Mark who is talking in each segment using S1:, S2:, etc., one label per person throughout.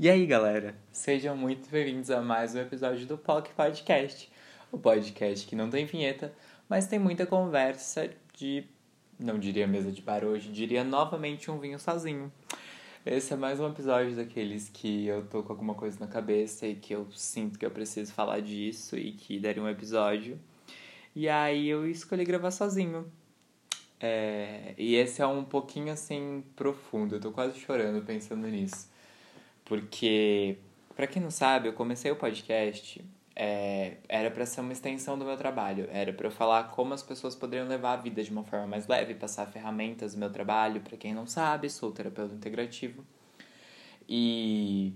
S1: E aí, galera? Sejam muito bem-vindos a mais um episódio do POC Podcast. O podcast que não tem vinheta, mas tem muita conversa de. Não diria mesa de bar hoje, diria novamente um vinho sozinho. Esse é mais um episódio daqueles que eu tô com alguma coisa na cabeça e que eu sinto que eu preciso falar disso e que daria um episódio. E aí eu escolhi gravar sozinho. É... E esse é um pouquinho assim profundo, eu tô quase chorando pensando nisso. Porque, para quem não sabe, eu comecei o podcast, é, era para ser uma extensão do meu trabalho, era para eu falar como as pessoas poderiam levar a vida de uma forma mais leve, passar ferramentas do meu trabalho. Para quem não sabe, sou terapeuta integrativo. E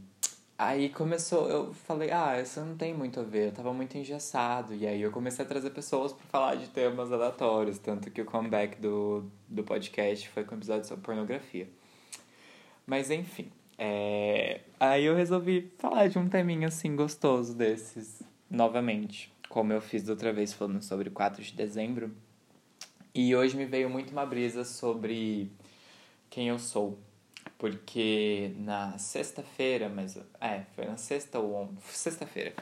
S1: aí começou, eu falei, ah, isso não tem muito a ver, eu tava muito engessado. E aí eu comecei a trazer pessoas para falar de temas aleatórios, tanto que o comeback do, do podcast foi com o episódio sobre pornografia. Mas enfim, é... Aí eu resolvi falar de um teminha assim gostoso desses, novamente, como eu fiz da outra vez falando sobre 4 de dezembro. E hoje me veio muito uma brisa sobre quem eu sou. Porque na sexta-feira, mas é, foi na sexta ou sexta-feira,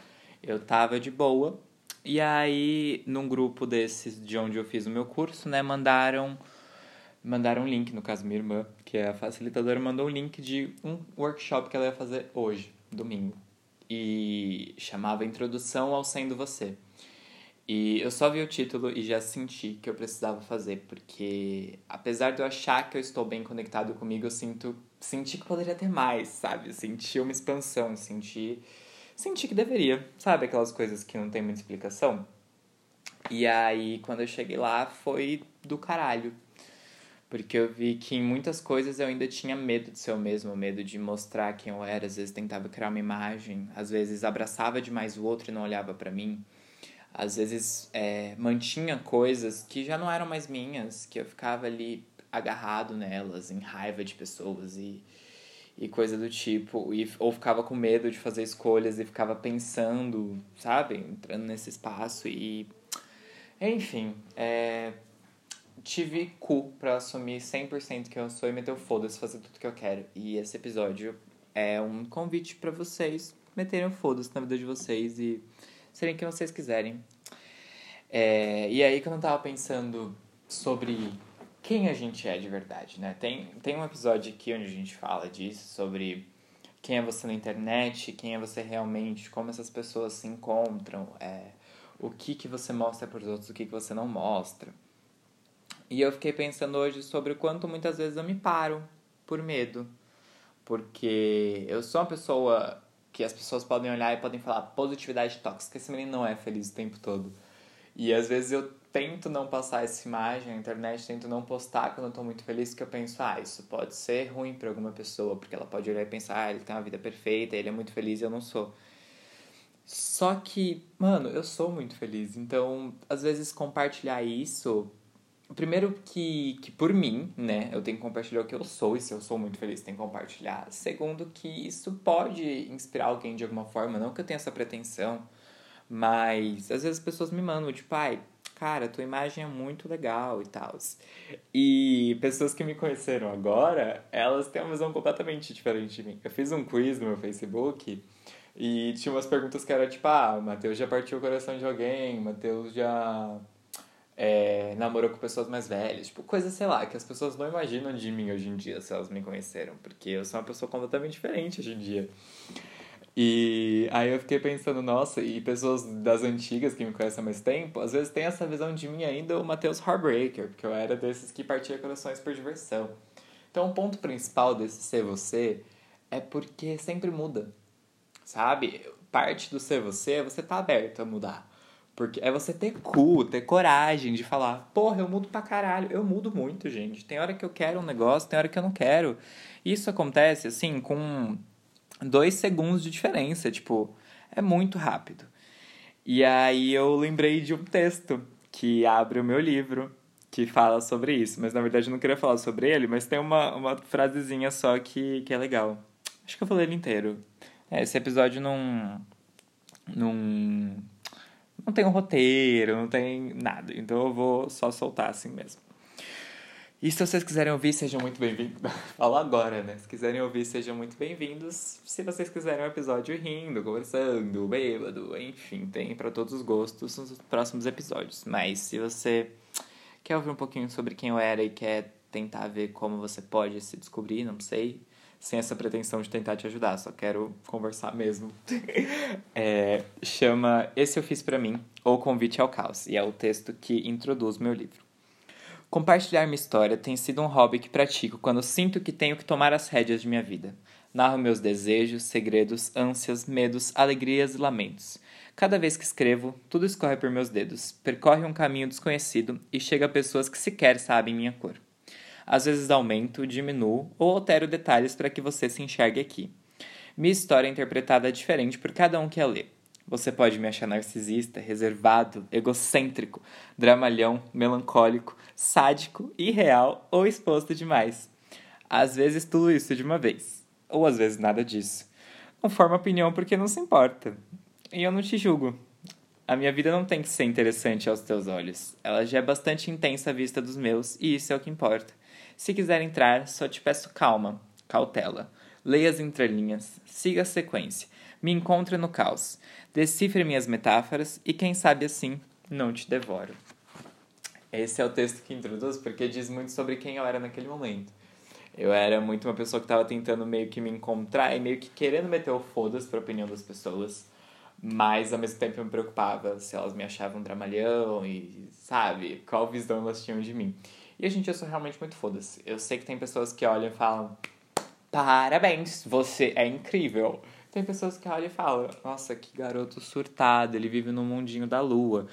S1: eu tava de boa. E aí, num grupo desses de onde eu fiz o meu curso, né, mandaram mandaram um link, no caso minha irmã, que é a facilitadora, mandou um link de um workshop que ela ia fazer hoje, domingo. E chamava Introdução ao Sendo Você. E eu só vi o título e já senti que eu precisava fazer, porque apesar de eu achar que eu estou bem conectado comigo, eu sinto senti que poderia ter mais, sabe? Senti uma expansão, senti senti que deveria, sabe aquelas coisas que não tem muita explicação? E aí quando eu cheguei lá foi do caralho porque eu vi que em muitas coisas eu ainda tinha medo de ser eu mesmo, medo de mostrar quem eu era. Às vezes tentava criar uma imagem, às vezes abraçava demais o outro e não olhava para mim. Às vezes é, mantinha coisas que já não eram mais minhas, que eu ficava ali agarrado nelas, em raiva de pessoas e, e coisa do tipo. E, ou ficava com medo de fazer escolhas e ficava pensando, sabe? Entrando nesse espaço e. Enfim, é tive cu pra assumir 100% que eu sou e meter o foda-se, fazer tudo que eu quero. E esse episódio é um convite para vocês meterem o foda-se na vida de vocês e serem quem vocês quiserem. É, e aí, quando eu tava pensando sobre quem a gente é de verdade, né? Tem, tem um episódio aqui onde a gente fala disso, sobre quem é você na internet, quem é você realmente, como essas pessoas se encontram, é, o que, que você mostra para os outros, o que, que você não mostra. E eu fiquei pensando hoje sobre o quanto muitas vezes eu me paro por medo. Porque eu sou uma pessoa que as pessoas podem olhar e podem falar positividade tóxica, esse menino não é feliz o tempo todo. E às vezes eu tento não passar essa imagem na internet, tento não postar quando eu tô muito feliz, que eu penso, ah, isso pode ser ruim para alguma pessoa, porque ela pode olhar e pensar, ah, ele tem uma vida perfeita, ele é muito feliz e eu não sou. Só que, mano, eu sou muito feliz, então às vezes compartilhar isso Primeiro que, que por mim, né, eu tenho que compartilhar o que eu sou, e se eu sou muito feliz, tenho que compartilhar. Segundo que isso pode inspirar alguém de alguma forma, não que eu tenha essa pretensão, mas às vezes as pessoas me mandam, tipo, pai, cara, tua imagem é muito legal e tal. E pessoas que me conheceram agora, elas têm uma visão completamente diferente de mim. Eu fiz um quiz no meu Facebook e tinha umas perguntas que era tipo, ah, o Matheus já partiu o coração de alguém, o Matheus já é, namorou com pessoas mais velhas, tipo, coisa, sei lá, que as pessoas não imaginam de mim hoje em dia se elas me conheceram, porque eu sou uma pessoa completamente diferente hoje em dia. E aí eu fiquei pensando, nossa, e pessoas das antigas que me conhecem há mais tempo, às vezes tem essa visão de mim ainda o Matheus Heartbreaker, porque eu era desses que partia corações por diversão. Então o ponto principal desse ser você é porque sempre muda, sabe? Parte do ser você é você tá aberto a mudar. Porque é você ter cu, ter coragem de falar, porra, eu mudo pra caralho. Eu mudo muito, gente. Tem hora que eu quero um negócio, tem hora que eu não quero. Isso acontece, assim, com dois segundos de diferença. Tipo, é muito rápido. E aí eu lembrei de um texto que abre o meu livro, que fala sobre isso. Mas na verdade eu não queria falar sobre ele, mas tem uma, uma frasezinha só que, que é legal. Acho que eu falei ele inteiro. É, esse episódio não. não não tem um roteiro, não tem nada. Então eu vou só soltar assim mesmo. E se vocês quiserem ouvir, sejam muito bem-vindos. Falo agora, né? Se quiserem ouvir, sejam muito bem-vindos. Se vocês quiserem um episódio rindo, conversando, bêbado, enfim, tem para todos os gostos nos próximos episódios. Mas se você quer ouvir um pouquinho sobre quem eu era e quer tentar ver como você pode se descobrir, não sei, sem essa pretensão de tentar te ajudar, só quero conversar mesmo. é, chama Esse Eu Fiz Pra Mim, ou Convite ao Caos, e é o texto que introduz meu livro. Compartilhar minha história tem sido um hobby que pratico quando sinto que tenho que tomar as rédeas de minha vida. Narro meus desejos, segredos, ânsias, medos, alegrias e lamentos. Cada vez que escrevo, tudo escorre por meus dedos, percorre um caminho desconhecido e chega a pessoas que sequer sabem minha cor. Às vezes aumento, diminuo ou altero detalhes para que você se enxergue aqui. Minha história é interpretada diferente por cada um que a lê. Você pode me achar narcisista, reservado, egocêntrico, dramalhão, melancólico, sádico, irreal ou exposto demais. Às vezes tudo isso de uma vez, ou às vezes nada disso. Não forma opinião porque não se importa. E eu não te julgo. A minha vida não tem que ser interessante aos teus olhos. Ela já é bastante intensa à vista dos meus, e isso é o que importa. Se quiser entrar, só te peço calma, cautela. Leia as entrelinhas, siga a sequência. Me encontre no caos. Decifre minhas metáforas e, quem sabe assim, não te devoro. Esse é o texto que introduz porque diz muito sobre quem eu era naquele momento. Eu era muito uma pessoa que estava tentando meio que me encontrar e meio que querendo meter o foda-se para a opinião das pessoas, mas ao mesmo tempo eu me preocupava se elas me achavam dramalhão e, sabe, qual visão elas tinham de mim. E gente, eu sou realmente muito foda-se. Eu sei que tem pessoas que olham e falam: Parabéns, você é incrível. Tem pessoas que olham e falam, nossa, que garoto surtado, ele vive no mundinho da lua.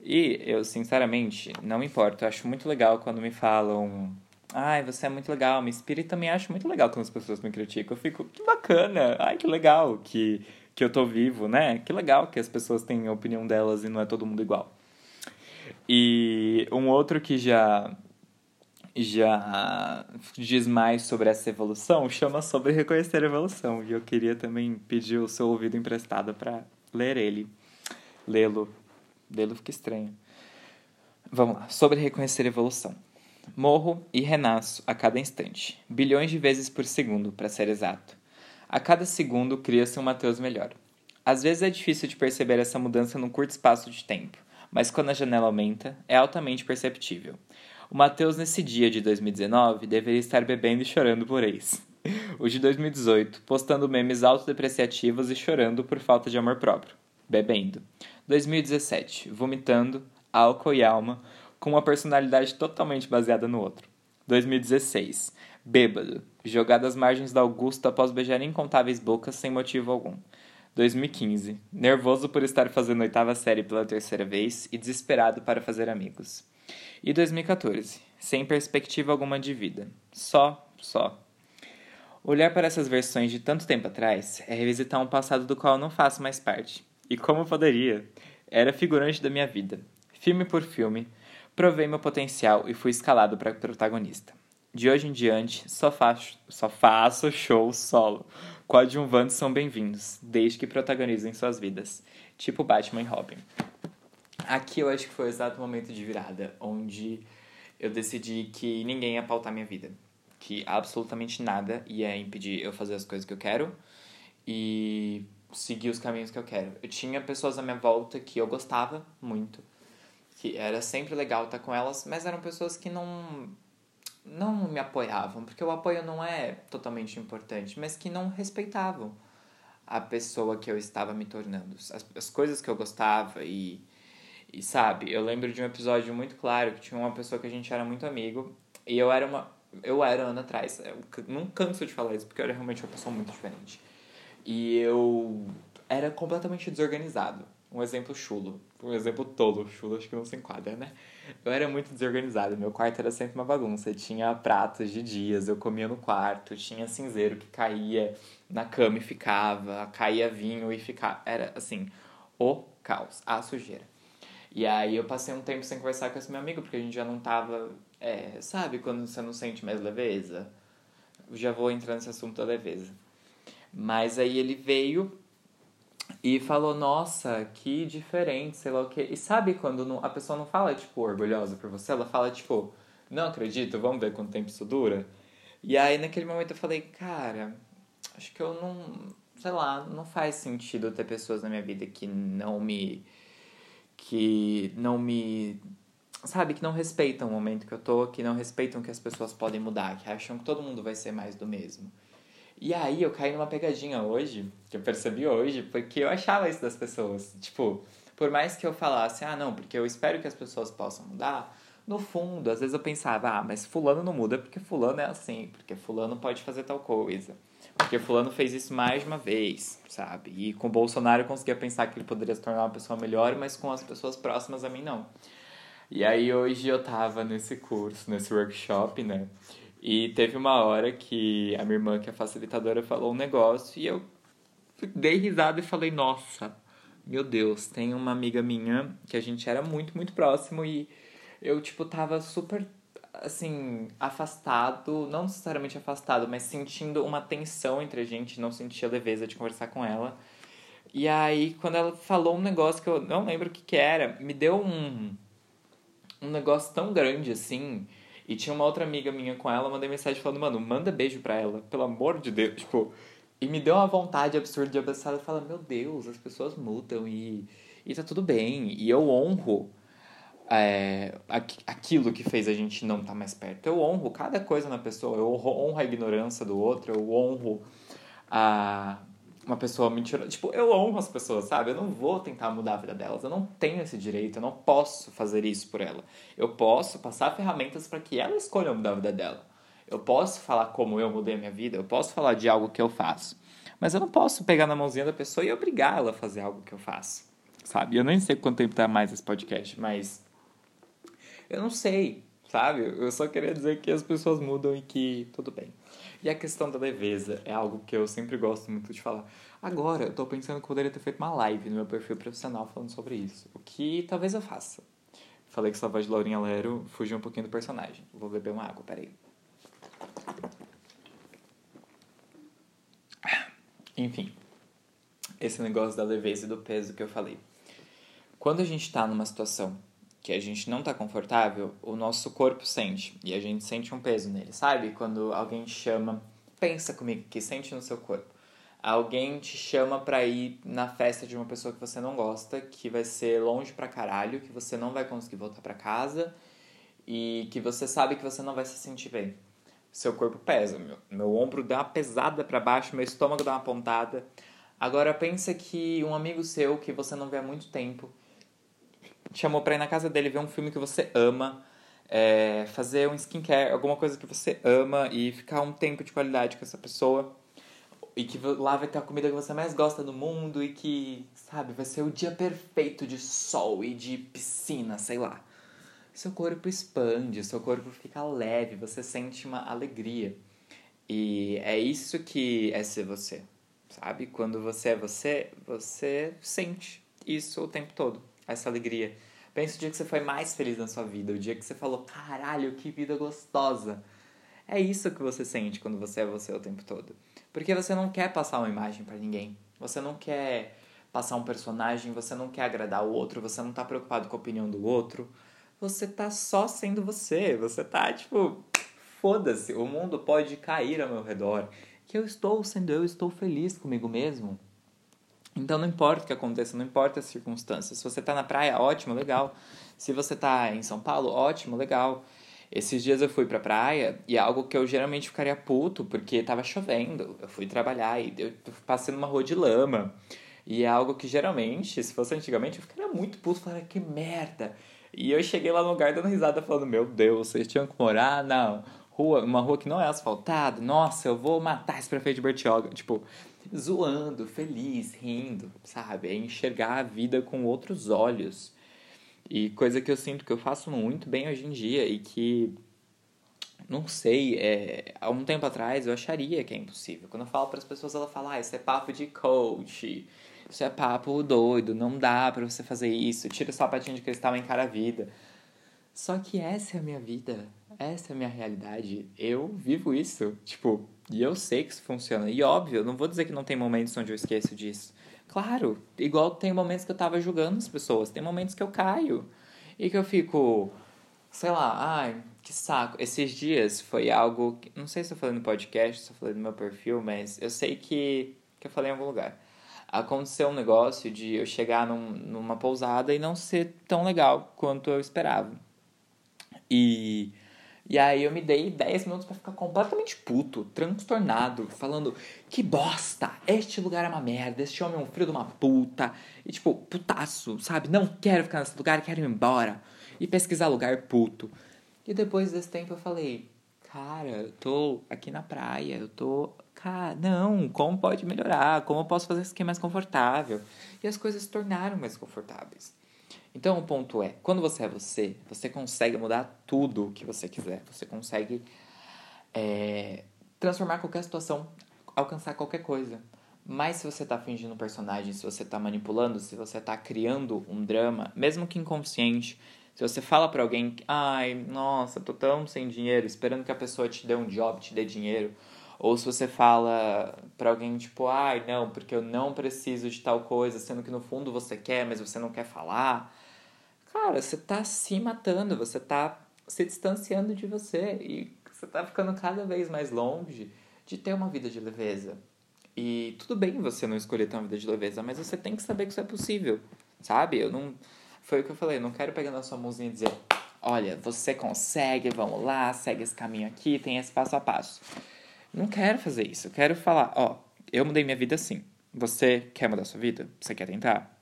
S1: E eu, sinceramente, não importo. Eu acho muito legal quando me falam, ai, você é muito legal, me inspira e também acho muito legal quando as pessoas me criticam. Eu fico, que bacana, ai, que legal que, que eu tô vivo, né? Que legal que as pessoas têm a opinião delas e não é todo mundo igual. E um outro que já já diz mais sobre essa evolução, chama sobre reconhecer a evolução. E eu queria também pedir o seu ouvido emprestado para ler ele. Lê-lo. Lê-lo fica estranho. Vamos lá. Sobre reconhecer a evolução. Morro e renasço a cada instante, bilhões de vezes por segundo, para ser exato. A cada segundo cria-se um Mateus melhor. Às vezes é difícil de perceber essa mudança num curto espaço de tempo, mas quando a janela aumenta, é altamente perceptível. O Matheus, nesse dia de 2019, deveria estar bebendo e chorando por ex. O de 2018, postando memes autodepreciativos e chorando por falta de amor próprio. Bebendo. 2017, vomitando, álcool e alma, com uma personalidade totalmente baseada no outro. 2016, bêbado, jogado às margens da Augusta após beijar incontáveis bocas sem motivo algum. 2015, nervoso por estar fazendo oitava série pela terceira vez e desesperado para fazer amigos. E 2014, sem perspectiva alguma de vida. Só, só. Olhar para essas versões de tanto tempo atrás é revisitar um passado do qual não faço mais parte. E como poderia? Era figurante da minha vida. Filme por filme, provei meu potencial e fui escalado para protagonista. De hoje em diante, só faço, só faço show solo. Coadjuvantes são bem-vindos, desde que protagonizem suas vidas, tipo Batman e Robin. Aqui eu acho que foi o exato momento de virada, onde eu decidi que ninguém ia pautar minha vida. Que absolutamente nada ia impedir eu fazer as coisas que eu quero e seguir os caminhos que eu quero. Eu tinha pessoas à minha volta que eu gostava muito, que era sempre legal estar com elas, mas eram pessoas que não não me apoiavam, porque o apoio não é totalmente importante, mas que não respeitavam a pessoa que eu estava me tornando, as, as coisas que eu gostava e e sabe, eu lembro de um episódio muito claro que tinha uma pessoa que a gente era muito amigo e eu era uma. Eu era ano atrás. Eu não canso de falar isso porque eu era realmente uma pessoa muito diferente. E eu era completamente desorganizado. Um exemplo chulo. Um exemplo tolo. Chulo acho que não se enquadra, né? Eu era muito desorganizado. Meu quarto era sempre uma bagunça. Tinha pratos de dias, eu comia no quarto. Tinha cinzeiro que caía na cama e ficava. Caía vinho e ficava. Era assim, o caos, a sujeira. E aí eu passei um tempo sem conversar com esse meu amigo, porque a gente já não tava. É, sabe quando você não sente mais leveza? Já vou entrar nesse assunto da leveza. Mas aí ele veio e falou, nossa, que diferente, sei lá o quê. E sabe quando não, a pessoa não fala, tipo, orgulhosa por você? Ela fala, tipo, não acredito, vamos ver quanto tempo isso dura. E aí naquele momento eu falei, cara, acho que eu não, sei lá, não faz sentido ter pessoas na minha vida que não me que não me sabe, que não respeitam o momento que eu tô, que não respeitam que as pessoas podem mudar, que acham que todo mundo vai ser mais do mesmo. E aí eu caí numa pegadinha hoje, que eu percebi hoje, porque eu achava isso das pessoas. Tipo, por mais que eu falasse, ah, não, porque eu espero que as pessoas possam mudar, no fundo, às vezes eu pensava, ah, mas fulano não muda porque fulano é assim, porque fulano pode fazer tal coisa. Porque fulano fez isso mais de uma vez, sabe? E com o Bolsonaro eu conseguia pensar que ele poderia se tornar uma pessoa melhor, mas com as pessoas próximas a mim não. E aí hoje eu tava nesse curso, nesse workshop, né? E teve uma hora que a minha irmã, que é facilitadora, falou um negócio e eu dei risada e falei, nossa, meu Deus, tem uma amiga minha que a gente era muito, muito próximo e eu, tipo, tava super, assim, afastado, não necessariamente afastado, mas sentindo uma tensão entre a gente, não sentia leveza de conversar com ela. E aí, quando ela falou um negócio que eu não lembro o que que era, me deu um um negócio tão grande assim. E tinha uma outra amiga minha com ela, mandei mensagem falando, mano, manda beijo pra ela, pelo amor de Deus. Tipo, e me deu uma vontade absurda de abraçar ela e falar, meu Deus, as pessoas mudam e, e tá tudo bem. E eu honro é, aquilo que fez a gente não estar tá mais perto. Eu honro cada coisa na pessoa, eu honro a ignorância do outro, eu honro a, uma pessoa mentirosa. Tipo, eu honro as pessoas, sabe? Eu não vou tentar mudar a vida delas. Eu não tenho esse direito, eu não posso fazer isso por ela. Eu posso passar ferramentas para que ela escolha mudar a vida dela. Eu posso falar como eu mudei a minha vida, eu posso falar de algo que eu faço. Mas eu não posso pegar na mãozinha da pessoa e obrigar ela a fazer algo que eu faço. Sabe? Eu nem sei quanto tempo tá mais esse podcast, mas. Eu não sei, sabe? Eu só queria dizer que as pessoas mudam e que tudo bem. E a questão da leveza é algo que eu sempre gosto muito de falar. Agora, eu tô pensando que eu poderia ter feito uma live no meu perfil profissional falando sobre isso. O que talvez eu faça. Falei que sua voz de Laurinha Lero fugiu um pouquinho do personagem. Vou beber uma água, peraí. Enfim, esse negócio da leveza e do peso que eu falei. Quando a gente tá numa situação que a gente não tá confortável, o nosso corpo sente. E a gente sente um peso nele, sabe? Quando alguém chama, pensa comigo que sente no seu corpo. Alguém te chama pra ir na festa de uma pessoa que você não gosta, que vai ser longe pra caralho, que você não vai conseguir voltar pra casa e que você sabe que você não vai se sentir bem. Seu corpo pesa, meu, meu ombro dá uma pesada para baixo, meu estômago dá uma pontada. Agora pensa que um amigo seu que você não vê há muito tempo te chamou pra ir na casa dele ver um filme que você ama, é, fazer um skincare, alguma coisa que você ama e ficar um tempo de qualidade com essa pessoa. E que lá vai ter a comida que você mais gosta do mundo e que, sabe, vai ser o dia perfeito de sol e de piscina, sei lá. Seu corpo expande, seu corpo fica leve, você sente uma alegria. E é isso que é ser você, sabe? Quando você é você, você sente isso o tempo todo essa alegria. Pensa o dia que você foi mais feliz na sua vida, o dia que você falou, caralho, que vida gostosa. É isso que você sente quando você é você o tempo todo. Porque você não quer passar uma imagem para ninguém. Você não quer passar um personagem, você não quer agradar o outro, você não tá preocupado com a opinião do outro. Você tá só sendo você. Você tá tipo, foda-se, o mundo pode cair ao meu redor. Que eu estou sendo eu, estou feliz comigo mesmo. Então não importa o que aconteça, não importa as circunstâncias. Se você está na praia, ótimo, legal. Se você está em São Paulo, ótimo, legal. Esses dias eu fui pra praia e é algo que eu geralmente ficaria puto porque tava chovendo. Eu fui trabalhar e eu passei numa rua de lama. E é algo que geralmente, se fosse antigamente, eu ficaria muito puto, falaria que merda. E eu cheguei lá no lugar dando risada falando: "Meu Deus, vocês tinham que morar na rua, uma rua que não é asfaltada. Nossa, eu vou matar esse prefeito de Bertioga". Tipo, zoando, feliz, rindo, sabe? É enxergar a vida com outros olhos. E coisa que eu sinto que eu faço muito bem hoje em dia e que, não sei, é, há um tempo atrás eu acharia que é impossível. Quando eu falo para as pessoas, ela fala, ah, isso é papo de coach, isso é papo doido, não dá para você fazer isso, tira o sapatinho de cristal e encara a vida. Só que essa é a minha vida, essa é a minha realidade. Eu vivo isso. Tipo, e eu sei que isso funciona. E óbvio, não vou dizer que não tem momentos onde eu esqueço disso. Claro, igual tem momentos que eu tava julgando as pessoas, tem momentos que eu caio e que eu fico, sei lá, ai, que saco. Esses dias foi algo. Que, não sei se eu falei no podcast, se eu falei no meu perfil, mas eu sei que, que eu falei em algum lugar. Aconteceu um negócio de eu chegar num, numa pousada e não ser tão legal quanto eu esperava. E. E aí eu me dei 10 minutos para ficar completamente puto, transtornado, falando que bosta, este lugar é uma merda, este homem é um filho de uma puta. E tipo, putaço, sabe? Não quero ficar nesse lugar, quero ir embora. E pesquisar lugar puto. E depois desse tempo eu falei, cara, eu tô aqui na praia, eu tô. Cara, não, como pode melhorar? Como eu posso fazer isso aqui mais confortável? E as coisas se tornaram mais confortáveis. Então o ponto é, quando você é você, você consegue mudar tudo o que você quiser. Você consegue é, transformar qualquer situação, alcançar qualquer coisa. Mas se você está fingindo um personagem, se você está manipulando, se você está criando um drama, mesmo que inconsciente, se você fala para alguém, ai, nossa, tô tão sem dinheiro, esperando que a pessoa te dê um job, te dê dinheiro, ou se você fala para alguém tipo, ai, não, porque eu não preciso de tal coisa, sendo que no fundo você quer, mas você não quer falar. Cara, você tá se matando, você tá se distanciando de você e você tá ficando cada vez mais longe de ter uma vida de leveza. E tudo bem você não escolher ter uma vida de leveza, mas você tem que saber que isso é possível, sabe? Eu não. Foi o que eu falei, eu não quero pegar na sua mãozinha e dizer: olha, você consegue, vamos lá, segue esse caminho aqui, tem esse passo a passo. Não quero fazer isso. Eu quero falar, ó, eu mudei minha vida assim. Você quer mudar sua vida? Você quer tentar?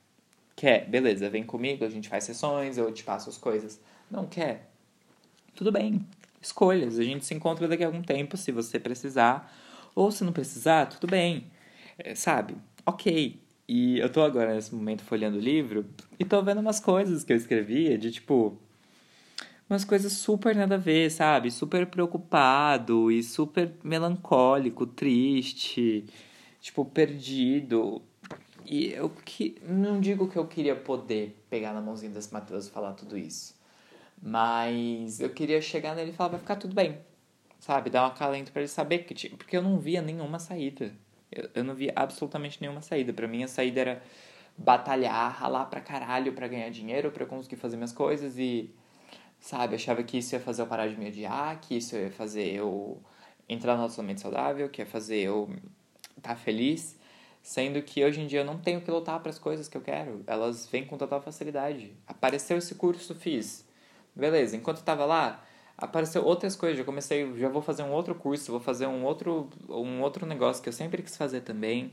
S1: Quer? Beleza, vem comigo, a gente faz sessões, eu te passo as coisas. Não quer? Tudo bem. Escolhas. A gente se encontra daqui a algum tempo, se você precisar. Ou se não precisar, tudo bem. É, sabe? Ok. E eu tô agora nesse momento folheando o livro e tô vendo umas coisas que eu escrevia de tipo umas coisas super nada a ver, sabe? Super preocupado e super melancólico, triste, tipo, perdido. E eu que não digo que eu queria poder pegar na mãozinha desse Matheus e falar tudo isso. Mas eu queria chegar nele e falar, vai ficar tudo bem. Sabe? Dar um acalento para ele saber que porque eu não via nenhuma saída. Eu, eu não via absolutamente nenhuma saída. Para mim a saída era batalhar, ralar pra caralho pra ganhar dinheiro, para conseguir fazer minhas coisas e sabe? Achava que isso ia fazer eu parar de me odiar, que isso ia fazer eu entrar no relacionamento saudável, que ia fazer eu estar tá feliz, sendo que hoje em dia eu não tenho que lutar para as coisas que eu quero, elas vêm com total facilidade. Apareceu esse curso, fiz. Beleza, enquanto eu tava lá, apareceu outras coisas, já comecei, já vou fazer um outro curso, vou fazer um outro um outro negócio que eu sempre quis fazer também.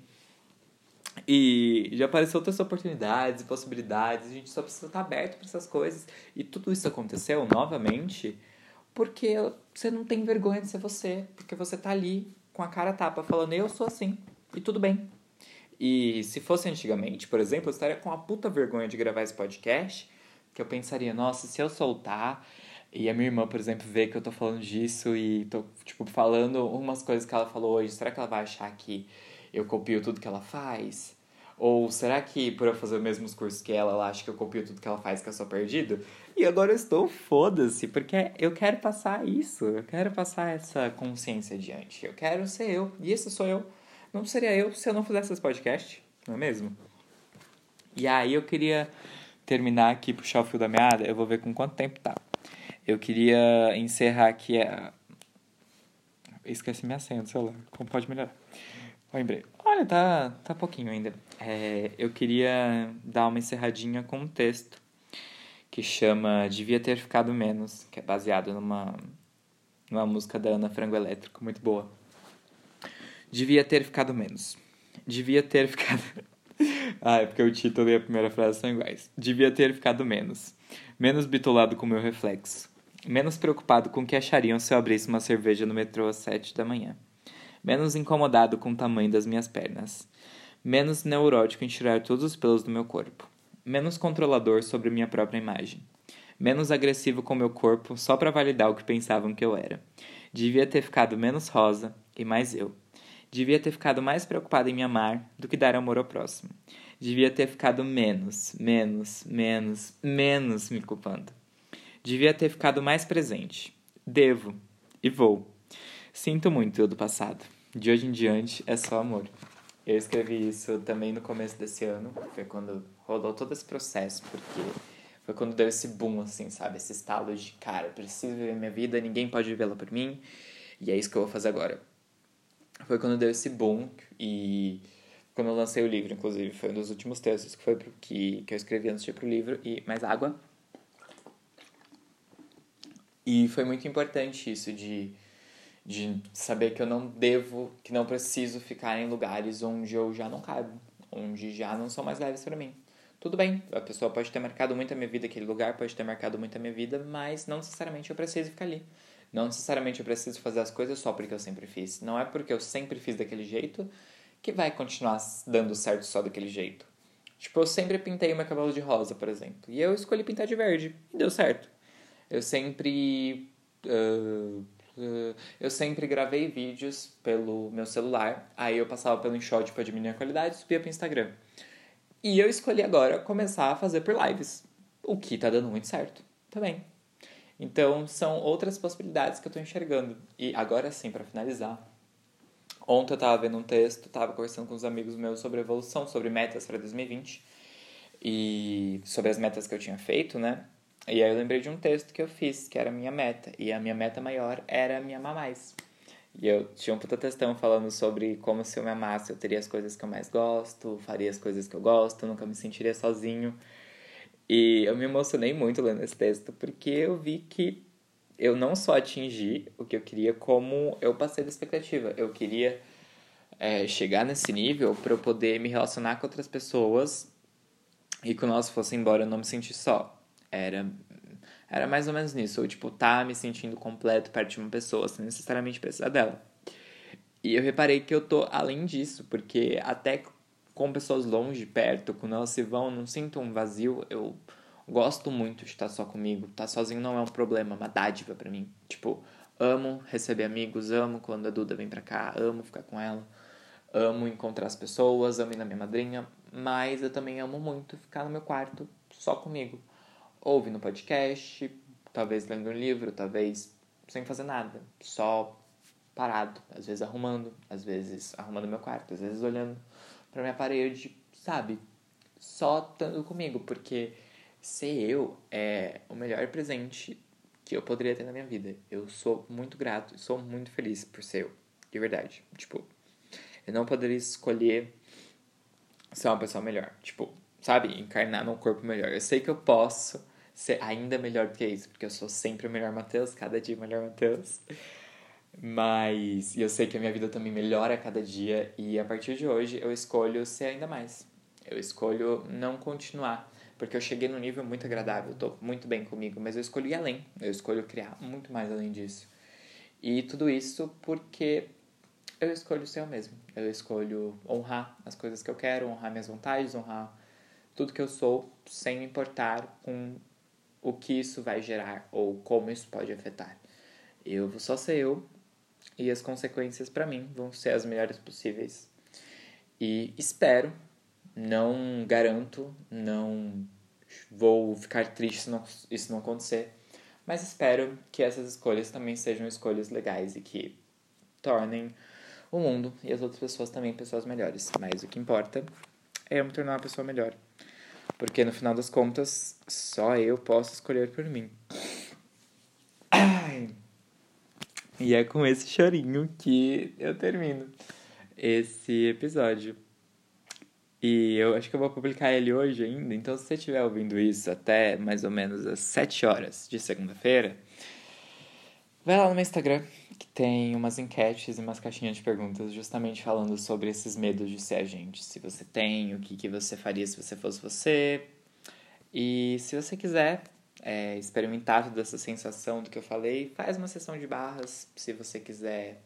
S1: E já apareceu outras oportunidades possibilidades, a gente só precisa estar aberto para essas coisas. E tudo isso aconteceu novamente porque você não tem vergonha de ser você, porque você tá ali com a cara tapa falando eu sou assim e tudo bem. E se fosse antigamente, por exemplo, eu estaria com a puta vergonha de gravar esse podcast, que eu pensaria, nossa, se eu soltar e a minha irmã, por exemplo, vê que eu tô falando disso e tô, tipo, falando umas coisas que ela falou hoje, será que ela vai achar que eu copio tudo que ela faz? Ou será que por eu fazer os mesmos cursos que ela, ela acha que eu copio tudo que ela faz, que eu sou perdido? E agora eu estou foda-se, porque eu quero passar isso, eu quero passar essa consciência adiante. Eu quero ser eu, e esse sou eu. Não seria eu se eu não fizesse esse podcast, não é mesmo? E aí eu queria terminar aqui, puxar o fio da meada, eu vou ver com quanto tempo tá. Eu queria encerrar aqui a... Esqueci minha senha do celular, como pode melhorar? Lembrei. Olha, tá, tá pouquinho ainda. É, eu queria dar uma encerradinha com um texto que chama Devia Ter Ficado Menos, que é baseado numa, numa música da Ana Frango Elétrico, muito boa. Devia ter ficado menos. Devia ter ficado. ah, é porque o título e a primeira frase são iguais. Devia ter ficado menos. Menos bitolado com meu reflexo. Menos preocupado com o que achariam se eu abrisse uma cerveja no metrô às sete da manhã menos incomodado com o tamanho das minhas pernas, menos neurótico em tirar todos os pelos do meu corpo, menos controlador sobre minha própria imagem, menos agressivo com meu corpo só para validar o que pensavam que eu era. Devia ter ficado menos rosa e mais eu. Devia ter ficado mais preocupado em me amar do que dar amor ao próximo. Devia ter ficado menos, menos, menos, menos me culpando. Devia ter ficado mais presente. Devo e vou. Sinto muito do passado. De hoje em diante é só amor. Eu escrevi isso também no começo desse ano, foi quando rolou todo esse processo, porque Foi quando deu esse boom, assim, sabe? Esse estalo de, cara, eu preciso viver minha vida, ninguém pode vivê-la por mim, e é isso que eu vou fazer agora. Foi quando deu esse boom e quando eu lancei o livro, inclusive, foi um dos últimos textos que foi pro, que, que eu escrevi antes de ir pro livro, e mais água. E foi muito importante isso de, de saber que eu não devo, que não preciso ficar em lugares onde eu já não caibo, onde já não são mais leves para mim. Tudo bem, a pessoa pode ter marcado muito a minha vida, aquele lugar pode ter marcado muito a minha vida, mas não necessariamente eu preciso ficar ali. Não necessariamente eu preciso fazer as coisas só porque eu sempre fiz. Não é porque eu sempre fiz daquele jeito que vai continuar dando certo só daquele jeito. Tipo, eu sempre pintei meu cabelo de rosa, por exemplo. E eu escolhi pintar de verde. E deu certo. Eu sempre. Uh, uh, eu sempre gravei vídeos pelo meu celular. Aí eu passava pelo InShot para diminuir a qualidade e subia pro Instagram. E eu escolhi agora começar a fazer por lives. O que tá dando muito certo também. Então, são outras possibilidades que eu tô enxergando. E agora sim, para finalizar. Ontem eu tava vendo um texto, tava conversando com os amigos meus sobre evolução, sobre metas para 2020 e sobre as metas que eu tinha feito, né? E aí eu lembrei de um texto que eu fiz, que era a minha meta. E a minha meta maior era me amar mais. E eu tinha um puta textão falando sobre como se eu me amasse, eu teria as coisas que eu mais gosto, faria as coisas que eu gosto, nunca me sentiria sozinho. E eu me emocionei muito lendo esse texto, porque eu vi que eu não só atingi o que eu queria, como eu passei da expectativa. Eu queria é, chegar nesse nível para eu poder me relacionar com outras pessoas e que o nosso fosse embora eu não me sentir só. Era, era mais ou menos nisso. Ou, tipo, tá me sentindo completo perto de uma pessoa, sem necessariamente precisar dela. E eu reparei que eu tô além disso, porque até com pessoas longe, perto, quando elas se vão, não sinto um vazio. Eu gosto muito de estar só comigo. Estar sozinho não é um problema, é uma dádiva para mim. Tipo, amo receber amigos, amo quando a Duda vem pra cá, amo ficar com ela, amo encontrar as pessoas, amo ir na minha madrinha, mas eu também amo muito ficar no meu quarto só comigo ouvindo podcast, talvez lendo um livro, talvez sem fazer nada, só parado, às vezes arrumando, às vezes arrumando meu quarto, às vezes olhando para minha parede, sabe? Só estando comigo, porque ser eu é o melhor presente que eu poderia ter na minha vida. Eu sou muito grato, sou muito feliz por ser eu, de verdade. Tipo, eu não poderia escolher ser uma pessoa melhor, tipo, sabe, encarnar num corpo melhor. Eu sei que eu posso ser ainda melhor do que isso, porque eu sou sempre o melhor Matheus, cada dia o melhor Matheus. Mas eu sei que a minha vida também melhora a cada dia e a partir de hoje eu escolho ser ainda mais. Eu escolho não continuar, porque eu cheguei num nível muito agradável, tô muito bem comigo, mas eu escolho ir além. Eu escolho criar muito mais além disso. E tudo isso porque eu escolho ser eu mesmo. Eu escolho honrar as coisas que eu quero, honrar minhas vontades, honrar tudo que eu sou, sem me importar com o que isso vai gerar ou como isso pode afetar. Eu vou só ser eu e as consequências para mim vão ser as melhores possíveis. E espero, não garanto, não vou ficar triste se não, isso não acontecer, mas espero que essas escolhas também sejam escolhas legais e que tornem o mundo e as outras pessoas também pessoas melhores. Mas o que importa é eu me tornar uma pessoa melhor. Porque no final das contas, só eu posso escolher por mim. Ai. E é com esse chorinho que eu termino esse episódio. E eu acho que eu vou publicar ele hoje ainda, então se você estiver ouvindo isso até mais ou menos às 7 horas de segunda-feira, vai lá no meu Instagram, que tem umas enquetes e umas caixinhas de perguntas justamente falando sobre esses medos de ser a gente. Se você tem, o que, que você faria se você fosse você. E se você quiser é, experimentar toda essa sensação do que eu falei, faz uma sessão de barras. Se você quiser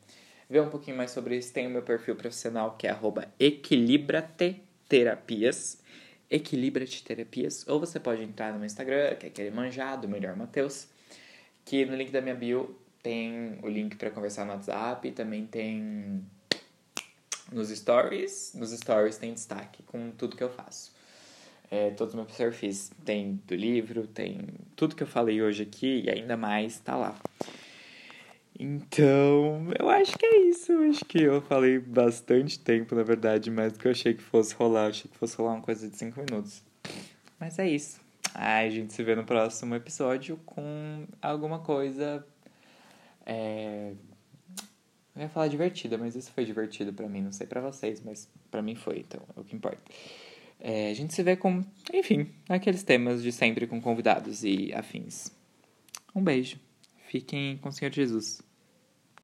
S1: ver um pouquinho mais sobre isso, tem o meu perfil profissional que é equilibrate terapias. Terapias. Ou você pode entrar no meu Instagram, que é aquele manjado, melhor Mateus, que no link da minha bio tem o link para conversar no WhatsApp, também tem nos stories. Nos stories tem destaque com tudo que eu faço. É, todos os meus perfis tem do livro, tem tudo que eu falei hoje aqui e ainda mais tá lá. Então, eu acho que é isso. acho que eu falei bastante tempo, na verdade, mais do que eu achei que fosse rolar. Eu achei que fosse rolar uma coisa de 5 minutos. Mas é isso. Ai, a gente se vê no próximo episódio com alguma coisa. É... Eu ia falar divertida, mas isso foi divertido para mim. Não sei para vocês, mas para mim foi, então é o que importa. É, a gente se vê com, enfim, aqueles temas de sempre com convidados e afins. Um beijo. Fiquem com o Senhor Jesus.